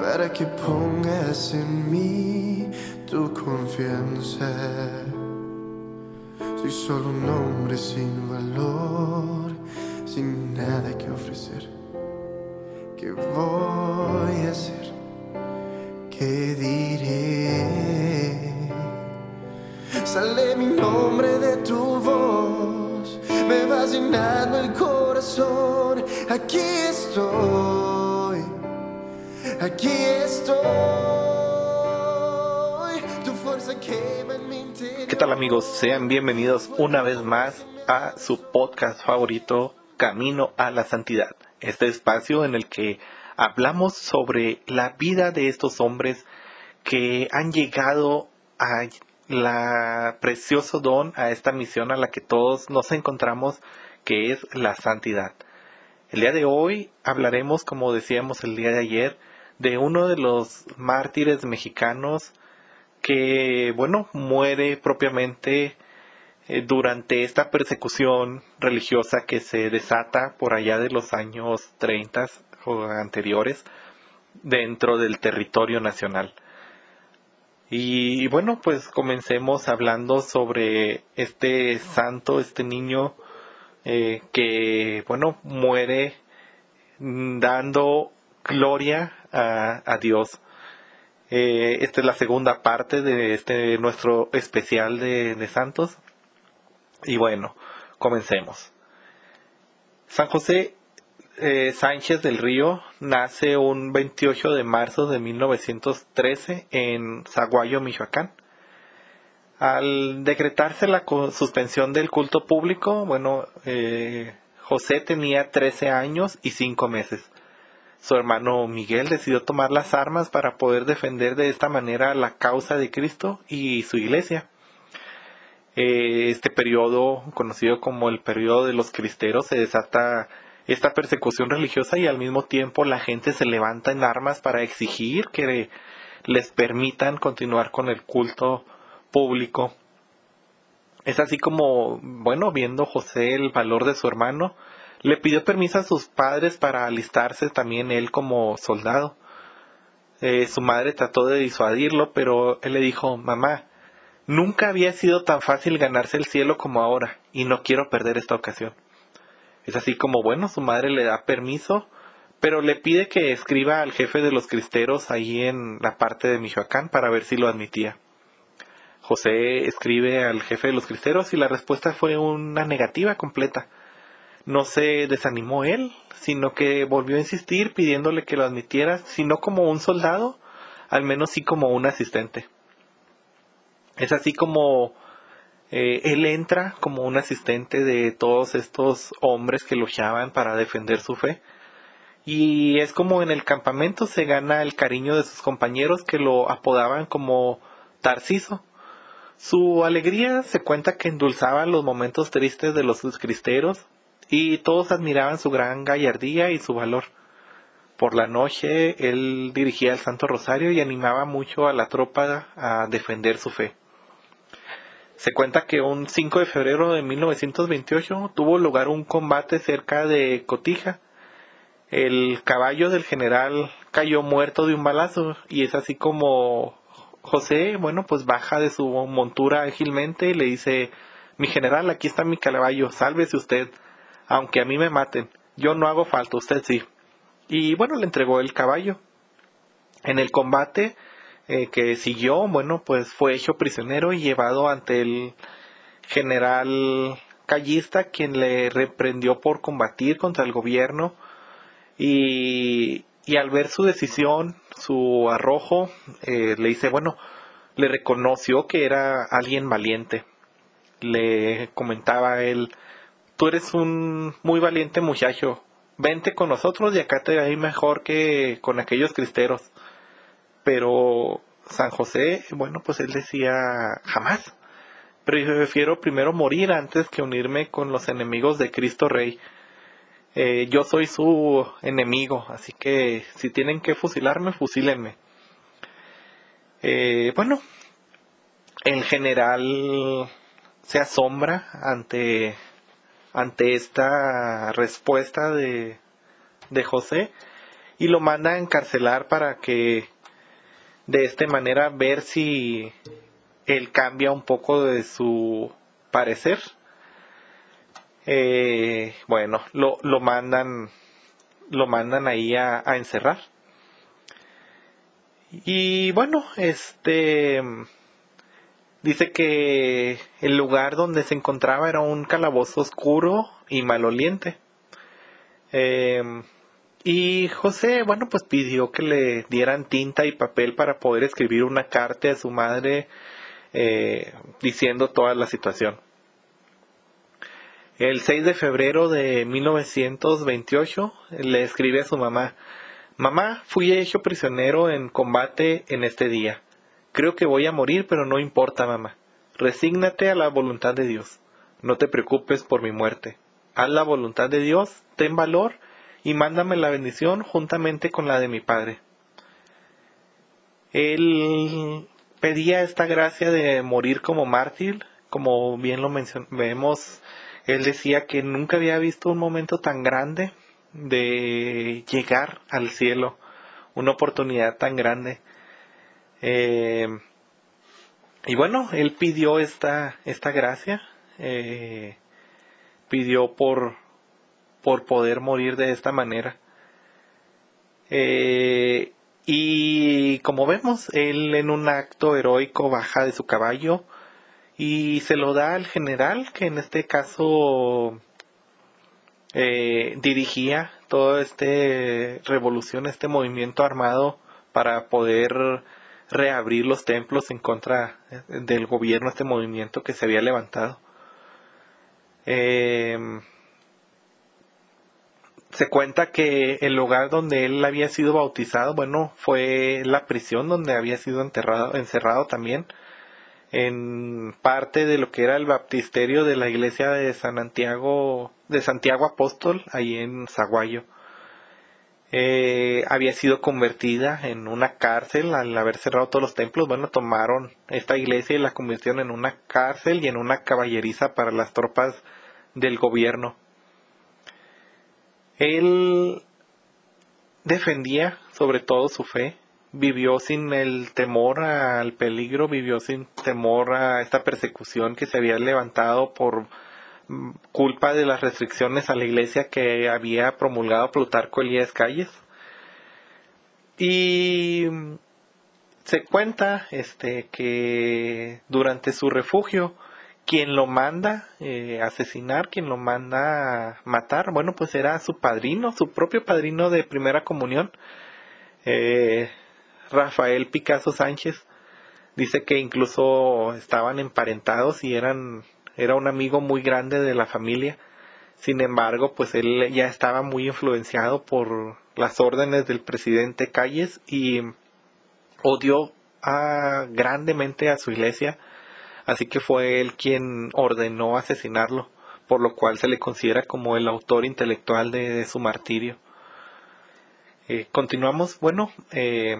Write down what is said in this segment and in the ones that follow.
Para que pongas en mí tu confianza. Soy solo un hombre sin valor, sin nada que ofrecer. ¿Qué voy a hacer? ¿Qué diré? Sale mi nombre de tu voz, me vas llenando el corazón. Aquí estoy, aquí estoy. Tu fuerza. ¿Qué tal amigos? Sean bienvenidos una vez más a su podcast favorito, Camino a la Santidad. Este espacio en el que hablamos sobre la vida de estos hombres que han llegado a la precioso don, a esta misión a la que todos nos encontramos, que es la santidad. El día de hoy hablaremos, como decíamos el día de ayer, de uno de los mártires mexicanos que, bueno, muere propiamente eh, durante esta persecución religiosa que se desata por allá de los años 30 o anteriores dentro del territorio nacional. Y, bueno, pues comencemos hablando sobre este santo, este niño eh, que, bueno, muere dando gloria a, Dios. Eh, esta es la segunda parte de este nuestro especial de, santos. Y bueno, comencemos. San José eh, Sánchez del Río nace un 28 de marzo de 1913 en Zaguayo, Michoacán. Al decretarse la suspensión del culto público, bueno, eh, José tenía 13 años y 5 meses. Su hermano Miguel decidió tomar las armas para poder defender de esta manera la causa de Cristo y su iglesia. Eh, este periodo, conocido como el periodo de los cristeros, se desata esta persecución religiosa y al mismo tiempo la gente se levanta en armas para exigir que les permitan continuar con el culto público. Es así como, bueno, viendo José el valor de su hermano, le pidió permiso a sus padres para alistarse también él como soldado. Eh, su madre trató de disuadirlo, pero él le dijo, mamá, nunca había sido tan fácil ganarse el cielo como ahora, y no quiero perder esta ocasión. Es así como, bueno, su madre le da permiso, pero le pide que escriba al jefe de los cristeros ahí en la parte de Michoacán para ver si lo admitía. José escribe al jefe de los cristeros y la respuesta fue una negativa completa. No se desanimó él, sino que volvió a insistir pidiéndole que lo admitiera, si no como un soldado, al menos sí como un asistente. Es así como eh, él entra como un asistente de todos estos hombres que luchaban para defender su fe. Y es como en el campamento se gana el cariño de sus compañeros que lo apodaban como Tarciso. Su alegría se cuenta que endulzaba los momentos tristes de los cristeros y todos admiraban su gran gallardía y su valor. Por la noche él dirigía el Santo Rosario y animaba mucho a la tropa a defender su fe. Se cuenta que un 5 de febrero de 1928 tuvo lugar un combate cerca de Cotija. El caballo del general cayó muerto de un balazo y es así como José, bueno, pues baja de su montura ágilmente y le dice, mi general, aquí está mi caballo, sálvese usted, aunque a mí me maten, yo no hago falta, usted sí. Y bueno, le entregó el caballo. En el combate eh, que siguió, bueno, pues fue hecho prisionero y llevado ante el general Callista, quien le reprendió por combatir contra el gobierno y, al ver su decisión, su arrojo, eh, le dice, bueno, le reconoció que era alguien valiente. Le comentaba él, tú eres un muy valiente muchacho, vente con nosotros y acá te va mejor que con aquellos cristeros. Pero San José, bueno, pues él decía jamás. Prefiero primero morir antes que unirme con los enemigos de Cristo Rey. Eh, yo soy su enemigo, así que si tienen que fusilarme, fusílenme. Eh, bueno, el general se asombra ante, ante esta respuesta de, de José y lo manda a encarcelar para que de esta manera ver si él cambia un poco de su parecer. Eh, bueno, lo, lo mandan lo mandan ahí a, a encerrar. Y bueno, este dice que el lugar donde se encontraba era un calabozo oscuro y maloliente. Eh, y José, bueno, pues pidió que le dieran tinta y papel para poder escribir una carta a su madre eh, diciendo toda la situación. El 6 de febrero de 1928 le escribe a su mamá, Mamá, fui hecho prisionero en combate en este día. Creo que voy a morir, pero no importa, mamá. Resígnate a la voluntad de Dios. No te preocupes por mi muerte. Haz la voluntad de Dios, ten valor y mándame la bendición juntamente con la de mi Padre. Él pedía esta gracia de morir como mártir, como bien lo vemos, él decía que nunca había visto un momento tan grande de llegar al cielo, una oportunidad tan grande. Eh, y bueno, él pidió esta, esta gracia, eh, pidió por, por poder morir de esta manera. Eh, y como vemos, él en un acto heroico baja de su caballo y se lo da al general, que en este caso eh, dirigía toda esta revolución, este movimiento armado para poder reabrir los templos en contra del gobierno, este movimiento que se había levantado. Eh, se cuenta que el lugar donde él había sido bautizado, bueno, fue la prisión donde había sido enterrado, encerrado también, en parte de lo que era el baptisterio de la iglesia de San Santiago, de Santiago Apóstol, ahí en Zaguayo. Eh, había sido convertida en una cárcel al haber cerrado todos los templos. Bueno, tomaron esta iglesia y la convirtieron en una cárcel y en una caballeriza para las tropas del gobierno. Él defendía sobre todo su fe, vivió sin el temor al peligro, vivió sin temor a esta persecución que se había levantado por culpa de las restricciones a la iglesia que había promulgado Plutarco Elías Calles. Y se cuenta este que durante su refugio quien lo manda eh, asesinar, quien lo manda matar, bueno, pues era su padrino, su propio padrino de primera comunión, eh, Rafael Picasso Sánchez. Dice que incluso estaban emparentados y eran, era un amigo muy grande de la familia. Sin embargo, pues él ya estaba muy influenciado por las órdenes del presidente Calles y odió a, grandemente a su iglesia así que fue él quien ordenó asesinarlo, por lo cual se le considera como el autor intelectual de, su martirio. Eh, continuamos, bueno, eh,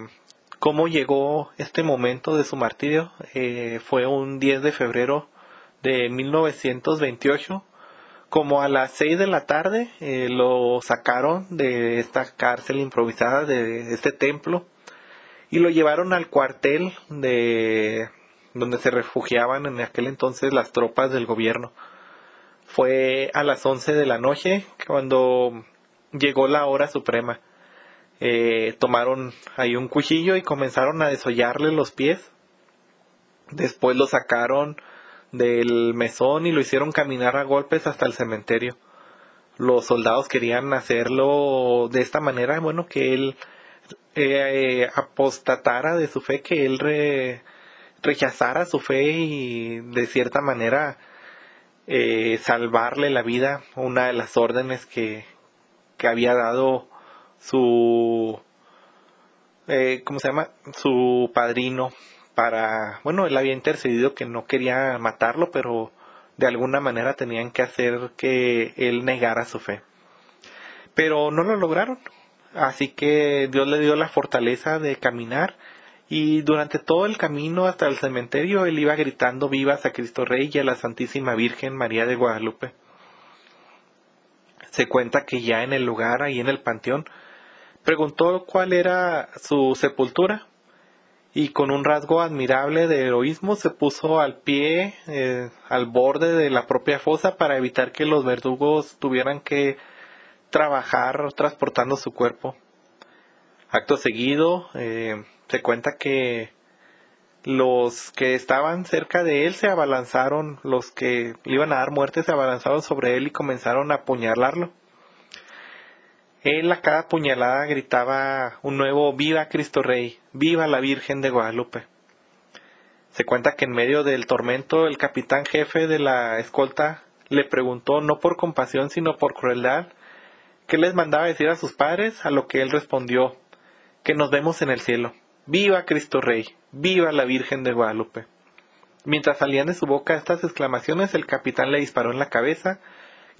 ¿cómo llegó este momento de su martirio? Eh, fue un 10 de febrero de 1928, como a las 6 de la tarde lo sacaron de esta cárcel improvisada, de este templo, y lo llevaron al cuartel de donde se refugiaban en aquel entonces las tropas del gobierno. Fue a las 11 de la noche cuando llegó la hora suprema. Eh, tomaron ahí un cuchillo y comenzaron a desollarle los pies. Después lo sacaron del mesón y lo hicieron caminar a golpes hasta el cementerio. Los soldados querían hacerlo de esta manera, bueno, que él eh, apostatara de su fe, que él re, rechazara su fe y de cierta manera eh, salvarle la vida, una de las órdenes que, que había dado su eh, ¿cómo se llama? Su padrino para, bueno, él había intercedido que no quería matarlo, pero de alguna manera tenían que hacer que él negara su fe. Pero no lo lograron. Así que Dios le dio la fortaleza de caminar y durante todo el camino hasta el cementerio él iba gritando vivas a Cristo Rey y a la Santísima Virgen María de Guadalupe. Se cuenta que ya en el lugar, ahí en el panteón, preguntó cuál era su sepultura y con un rasgo admirable de heroísmo se puso al pie, eh, al borde de la propia fosa para evitar que los verdugos tuvieran que trabajar transportando su cuerpo. Acto seguido, eh, se cuenta que los que estaban cerca de él se abalanzaron, los que le iban a dar muerte se abalanzaron sobre él y comenzaron a apuñalarlo. Él a cada puñalada gritaba un nuevo Viva Cristo Rey, viva la Virgen de Guadalupe. Se cuenta que en medio del tormento el capitán jefe de la escolta le preguntó no por compasión sino por crueldad qué les mandaba decir a sus padres, a lo que él respondió que nos vemos en el cielo. Viva Cristo Rey, viva la Virgen de Guadalupe. Mientras salían de su boca estas exclamaciones, el capitán le disparó en la cabeza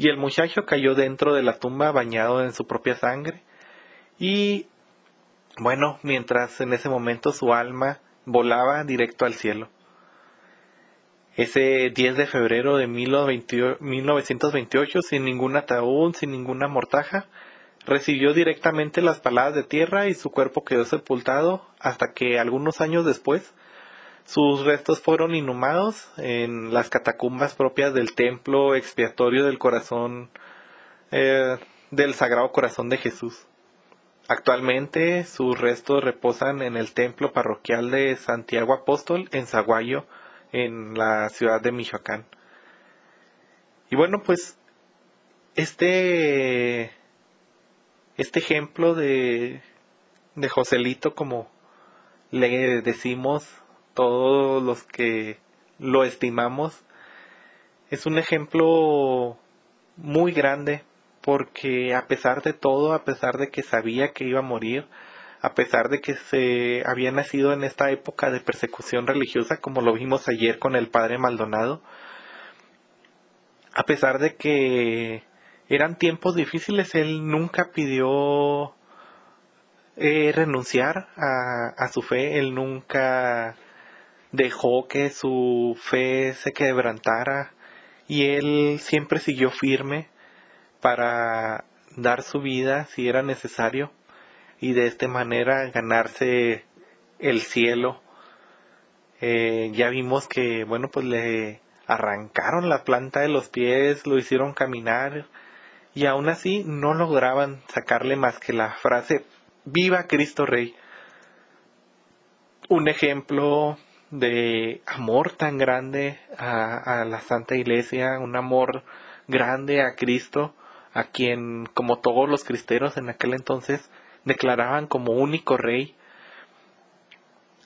y el muchacho cayó dentro de la tumba bañado en su propia sangre. Y bueno, mientras en ese momento su alma volaba directo al cielo. Ese 10 de febrero de 1928, sin ningún ataúd, sin ninguna mortaja, recibió directamente las paladas de tierra y su cuerpo quedó sepultado hasta que algunos años después sus restos fueron inhumados en las catacumbas propias del templo expiatorio del corazón eh, del Sagrado Corazón de Jesús. Actualmente sus restos reposan en el templo parroquial de Santiago Apóstol en Zaguayo, en la ciudad de Michoacán. Y bueno, pues este este ejemplo de de Joselito como le decimos todos los que lo estimamos, es un ejemplo muy grande porque a pesar de todo, a pesar de que sabía que iba a morir, a pesar de que se había nacido en esta época de persecución religiosa, como lo vimos ayer con el padre Maldonado, a pesar de que eran tiempos difíciles, él nunca pidió eh, renunciar a, a su fe, él nunca dejó que su fe se quebrantara y él siempre siguió firme para dar su vida si era necesario y de esta manera ganarse el cielo. Eh, ya vimos que, bueno, pues le arrancaron la planta de los pies, lo hicieron caminar y aún así no lograban sacarle más que la frase Viva Cristo Rey. Un ejemplo de amor tan grande a, la Santa Iglesia, un amor grande a Cristo, a quien, como todos los cristeros en aquel entonces, declaraban como único rey,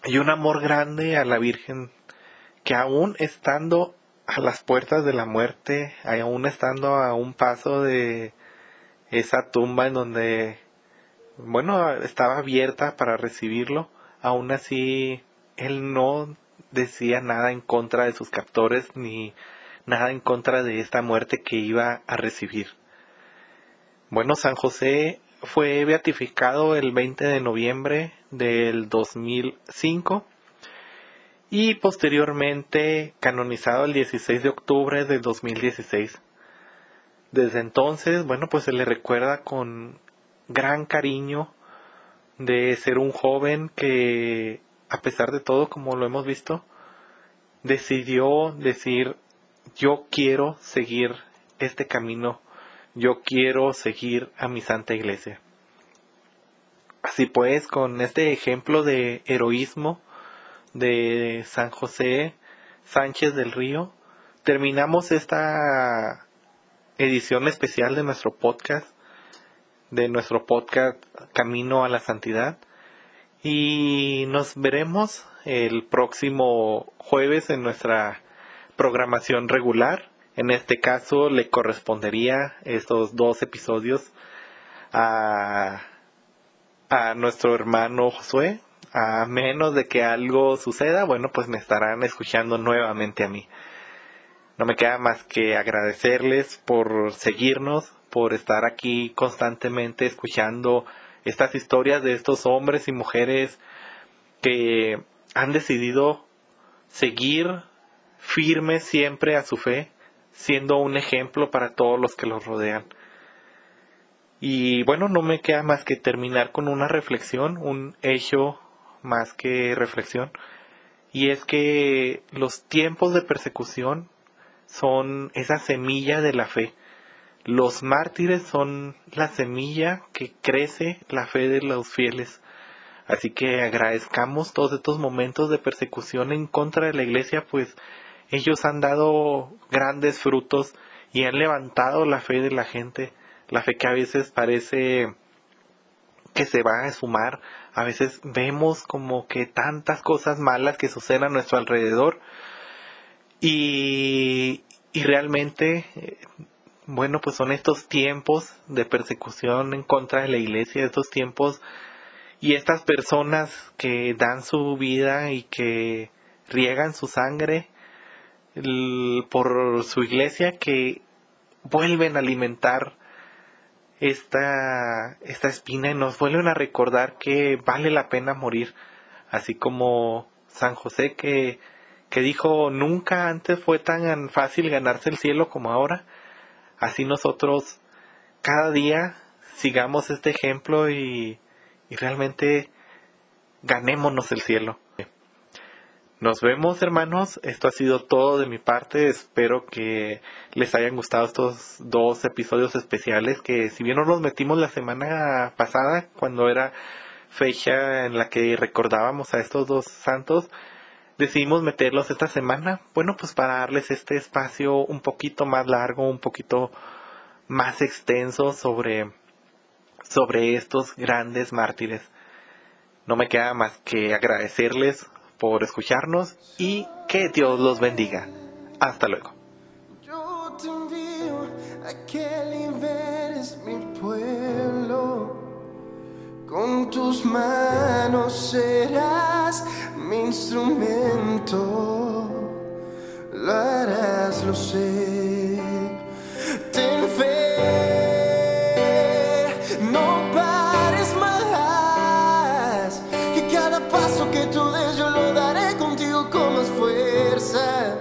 y un amor grande a la Virgen, que aún estando a las puertas de la muerte, aún estando a un paso de esa tumba en donde, bueno, estaba abierta para recibirlo, aún así él no decía nada en contra de sus captores ni nada en contra de esta muerte que iba a recibir. Bueno, San José fue beatificado el 20 de noviembre del 2005 y posteriormente canonizado el 16 de octubre del 2016. Desde entonces, bueno, pues se le recuerda con gran cariño de ser un joven que a pesar de todo, como lo hemos visto, decidió decir, yo quiero seguir este camino, yo quiero seguir a mi Santa Iglesia. Así pues, con este ejemplo de heroísmo de San José Sánchez del Río, terminamos esta edición especial de nuestro podcast, de nuestro podcast Camino a la Santidad. Y nos veremos el próximo jueves en nuestra programación regular. En este caso le correspondería estos dos episodios a a nuestro hermano Josué. A menos de que algo suceda, bueno, pues me estarán escuchando nuevamente a mí. No me queda más que agradecerles por seguirnos, por estar aquí constantemente escuchando estas historias de estos hombres y mujeres que han decidido seguir firmes siempre a su fe, siendo un ejemplo para todos los que los rodean. Y bueno, no me queda más que terminar con una reflexión, un hecho más que reflexión, y es que los tiempos de persecución son esa semilla de la fe. Los mártires son la semilla que crece la fe de los fieles. Así que agradezcamos todos estos momentos de persecución en contra de la iglesia, pues ellos han dado grandes frutos y han levantado la fe de la gente, la fe que a veces parece que se va a sumar, a veces vemos como que tantas cosas malas que suceden a nuestro alrededor. Y, y realmente, eh, bueno, pues son estos tiempos de persecución en contra de la iglesia, estos tiempos y estas personas que dan su vida y que riegan su sangre por su iglesia que vuelven a alimentar esta, esta espina y nos vuelven a recordar que vale la pena morir, así como San José que que dijo nunca antes fue tan fácil ganarse el cielo como ahora. Así nosotros cada día sigamos este ejemplo y, y realmente ganémonos el cielo. Nos vemos hermanos, esto ha sido todo de mi parte, espero que les hayan gustado estos dos episodios especiales que si bien no los metimos la semana pasada cuando era fecha en la que recordábamos a estos dos santos, decidimos meterlos esta semana, bueno, pues para darles este espacio un poquito más largo, un poquito más extenso sobre, sobre estos grandes mártires. No me queda más que agradecerles por escucharnos y que Dios los bendiga. Hasta luego. Yo te envío a que liberes mi pueblo. Con tus manos serás mi instrumento. Lo harás, lo sé. Ten fe, no pares más. Que cada paso que tú des yo lo daré contigo con más fuerza.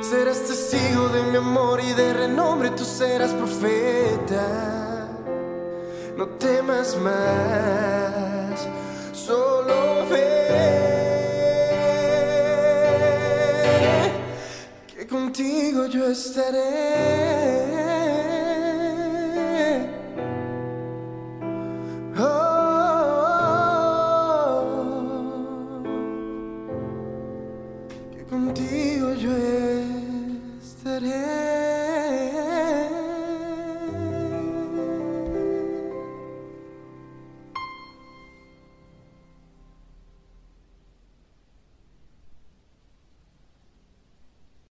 Serás testigo de mi amor y de renombre, tú serás profeta. No temas más, contigo